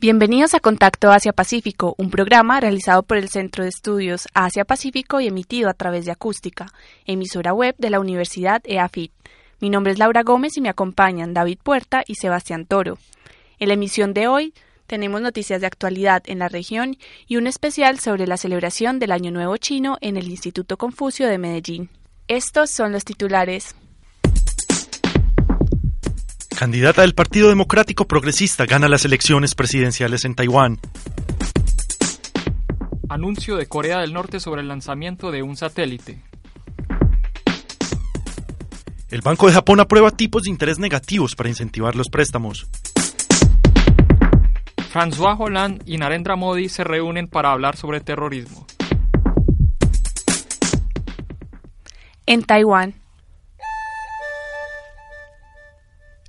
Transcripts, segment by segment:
Bienvenidos a Contacto Asia-Pacífico, un programa realizado por el Centro de Estudios Asia-Pacífico y emitido a través de Acústica, emisora web de la Universidad EAFIT. Mi nombre es Laura Gómez y me acompañan David Puerta y Sebastián Toro. En la emisión de hoy tenemos noticias de actualidad en la región y un especial sobre la celebración del Año Nuevo Chino en el Instituto Confucio de Medellín. Estos son los titulares. Candidata del Partido Democrático Progresista gana las elecciones presidenciales en Taiwán. Anuncio de Corea del Norte sobre el lanzamiento de un satélite. El Banco de Japón aprueba tipos de interés negativos para incentivar los préstamos. François Hollande y Narendra Modi se reúnen para hablar sobre terrorismo. En Taiwán.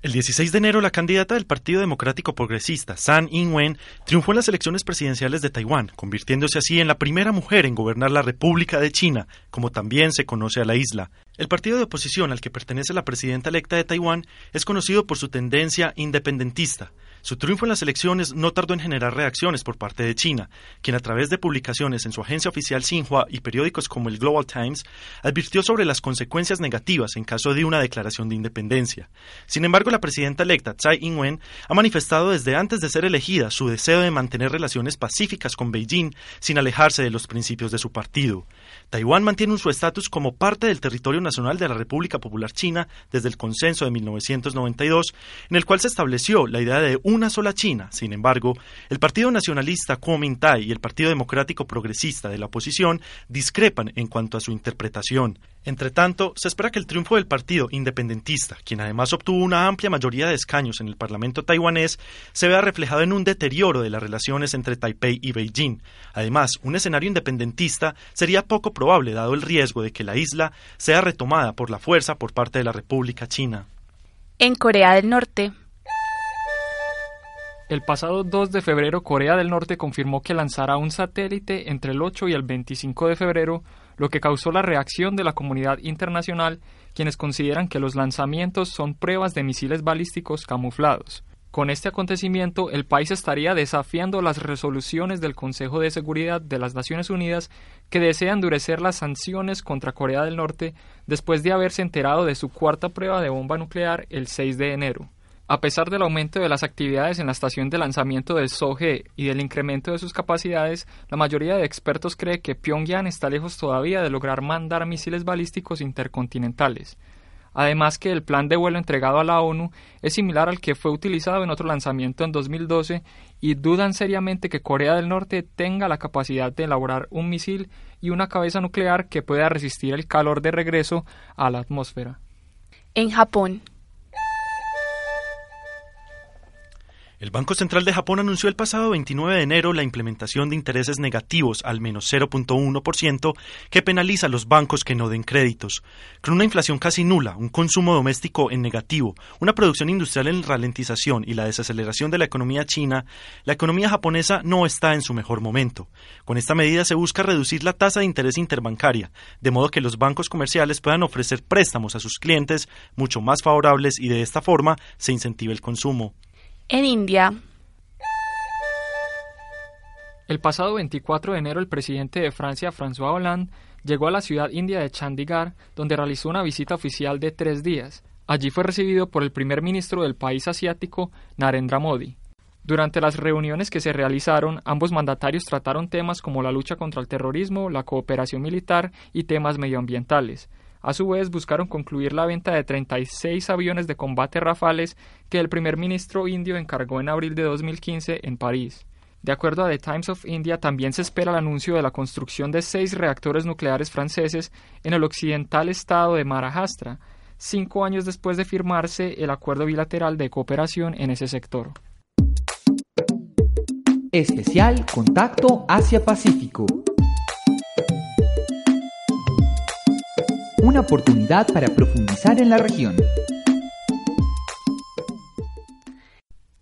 El 16 de enero, la candidata del Partido Democrático Progresista, San Ing-wen, triunfó en las elecciones presidenciales de Taiwán, convirtiéndose así en la primera mujer en gobernar la República de China, como también se conoce a la isla. El partido de oposición al que pertenece la presidenta electa de Taiwán es conocido por su tendencia independentista. Su triunfo en las elecciones no tardó en generar reacciones por parte de China, quien a través de publicaciones en su agencia oficial Xinhua y periódicos como el Global Times advirtió sobre las consecuencias negativas en caso de una declaración de independencia. Sin embargo, la presidenta electa Tsai Ing-wen ha manifestado desde antes de ser elegida su deseo de mantener relaciones pacíficas con Beijing sin alejarse de los principios de su partido. Taiwán mantiene su estatus como parte del territorio nacional de la República Popular China desde el consenso de 1992, en el cual se estableció la idea de una sola China. Sin embargo, el Partido Nacionalista Kuomintang y el Partido Democrático Progresista de la oposición discrepan en cuanto a su interpretación. Entre tanto, se espera que el triunfo del partido independentista, quien además obtuvo una amplia mayoría de escaños en el Parlamento taiwanés, se vea reflejado en un deterioro de las relaciones entre Taipei y Beijing. Además, un escenario independentista sería poco probable dado el riesgo de que la isla sea retomada por la fuerza por parte de la República China. En Corea del Norte, el pasado 2 de febrero, Corea del Norte confirmó que lanzará un satélite entre el 8 y el 25 de febrero, lo que causó la reacción de la comunidad internacional, quienes consideran que los lanzamientos son pruebas de misiles balísticos camuflados. Con este acontecimiento, el país estaría desafiando las resoluciones del Consejo de Seguridad de las Naciones Unidas que desea endurecer las sanciones contra Corea del Norte después de haberse enterado de su cuarta prueba de bomba nuclear el 6 de enero. A pesar del aumento de las actividades en la estación de lanzamiento del SOGE y del incremento de sus capacidades, la mayoría de expertos cree que Pyongyang está lejos todavía de lograr mandar misiles balísticos intercontinentales. Además que el plan de vuelo entregado a la ONU es similar al que fue utilizado en otro lanzamiento en 2012 y dudan seriamente que Corea del Norte tenga la capacidad de elaborar un misil y una cabeza nuclear que pueda resistir el calor de regreso a la atmósfera. En Japón, El Banco Central de Japón anunció el pasado 29 de enero la implementación de intereses negativos al menos 0.1% que penaliza a los bancos que no den créditos. Con una inflación casi nula, un consumo doméstico en negativo, una producción industrial en ralentización y la desaceleración de la economía china, la economía japonesa no está en su mejor momento. Con esta medida se busca reducir la tasa de interés interbancaria, de modo que los bancos comerciales puedan ofrecer préstamos a sus clientes mucho más favorables y de esta forma se incentive el consumo. En India, el pasado 24 de enero el presidente de Francia, François Hollande, llegó a la ciudad india de Chandigarh, donde realizó una visita oficial de tres días. Allí fue recibido por el primer ministro del país asiático, Narendra Modi. Durante las reuniones que se realizaron, ambos mandatarios trataron temas como la lucha contra el terrorismo, la cooperación militar y temas medioambientales. A su vez, buscaron concluir la venta de 36 aviones de combate Rafales que el primer ministro indio encargó en abril de 2015 en París. De acuerdo a The Times of India, también se espera el anuncio de la construcción de seis reactores nucleares franceses en el occidental estado de Maharashtra, cinco años después de firmarse el acuerdo bilateral de cooperación en ese sector. Especial Contacto Asia-Pacífico. Una oportunidad para profundizar en la región.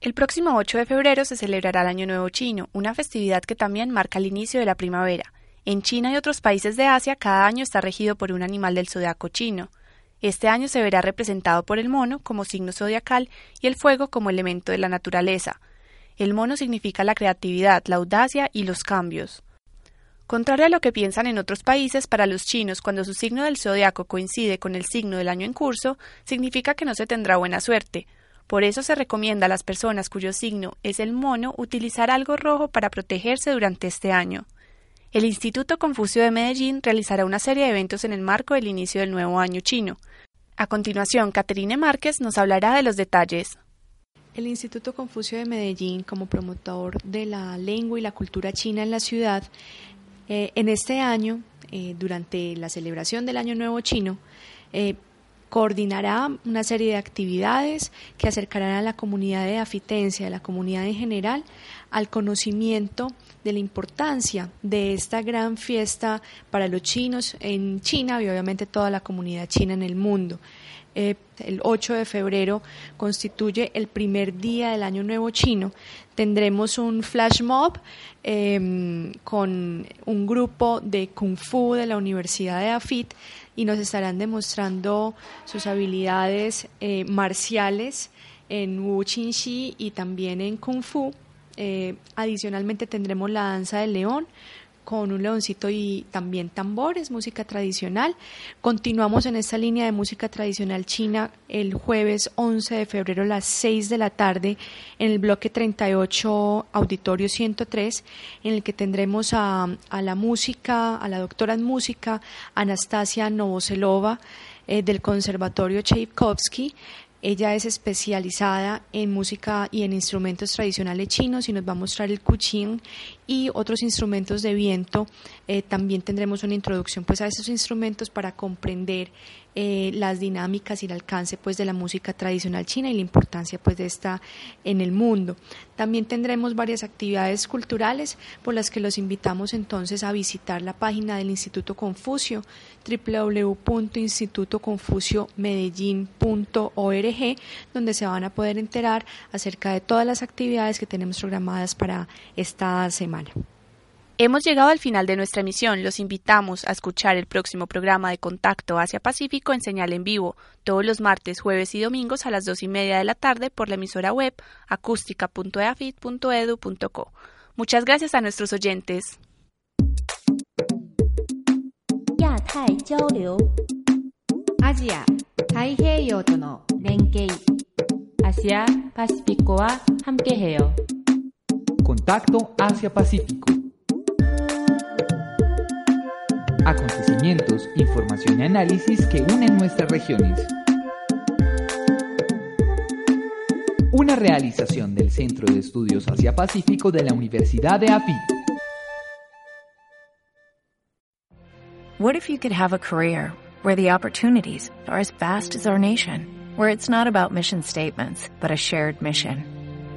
El próximo 8 de febrero se celebrará el Año Nuevo Chino, una festividad que también marca el inicio de la primavera. En China y otros países de Asia, cada año está regido por un animal del zodiaco chino. Este año se verá representado por el mono como signo zodiacal y el fuego como elemento de la naturaleza. El mono significa la creatividad, la audacia y los cambios. Contrario a lo que piensan en otros países, para los chinos, cuando su signo del zodiaco coincide con el signo del año en curso, significa que no se tendrá buena suerte. Por eso se recomienda a las personas cuyo signo es el mono utilizar algo rojo para protegerse durante este año. El Instituto Confucio de Medellín realizará una serie de eventos en el marco del inicio del nuevo año chino. A continuación, Caterine Márquez nos hablará de los detalles. El Instituto Confucio de Medellín, como promotor de la lengua y la cultura china en la ciudad, eh, en este año, eh, durante la celebración del Año Nuevo Chino, eh, coordinará una serie de actividades que acercarán a la comunidad de afitencia, a la comunidad en general, al conocimiento de la importancia de esta gran fiesta para los chinos en China y obviamente toda la comunidad china en el mundo. Eh, el 8 de febrero constituye el primer día del Año Nuevo Chino. Tendremos un flash mob em, con un grupo de Kung Fu de la Universidad de Afit y nos estarán demostrando sus habilidades eh, marciales en Wu Qinxi y también en Kung Fu. Eh, adicionalmente tendremos la danza del león con un leoncito y también tambores, música tradicional. Continuamos en esta línea de música tradicional china el jueves 11 de febrero a las 6 de la tarde en el bloque 38 Auditorio 103, en el que tendremos a, la música, a la doctora en música Anastasia Novoselova eh, del Conservatorio Tchaikovsky, ella es especializada en música y en instrumentos tradicionales chinos y nos va a mostrar el kuching y otros instrumentos de viento. Eh, también tendremos una introducción pues a esos instrumentos para comprender eh, las dinámicas y el alcance pues de la música tradicional china y la importancia pues de esta en el mundo. También tendremos varias actividades culturales por las que los invitamos entonces a visitar la página del Instituto Confucio www.institutoconfuciomedellin.org donde se van a poder enterar acerca de todas las actividades que tenemos programadas para esta semana. Hemos llegado al final de nuestra emisión. Los invitamos a escuchar el próximo programa de Contacto Asia Pacífico en señal en vivo, todos los martes, jueves y domingos a las dos y media de la tarde por la emisora web acústica.eafit.edu.co. Muchas gracias a nuestros oyentes. Asia, Asia Pacífico. Acontecimientos, información y análisis que unen nuestras regiones. Una realización del Centro de Estudios Asia-Pacífico de la Universidad de AFIT. What if you could have a career where the opportunities are as vast as our nation, where it's not about mission statements, but a shared mission?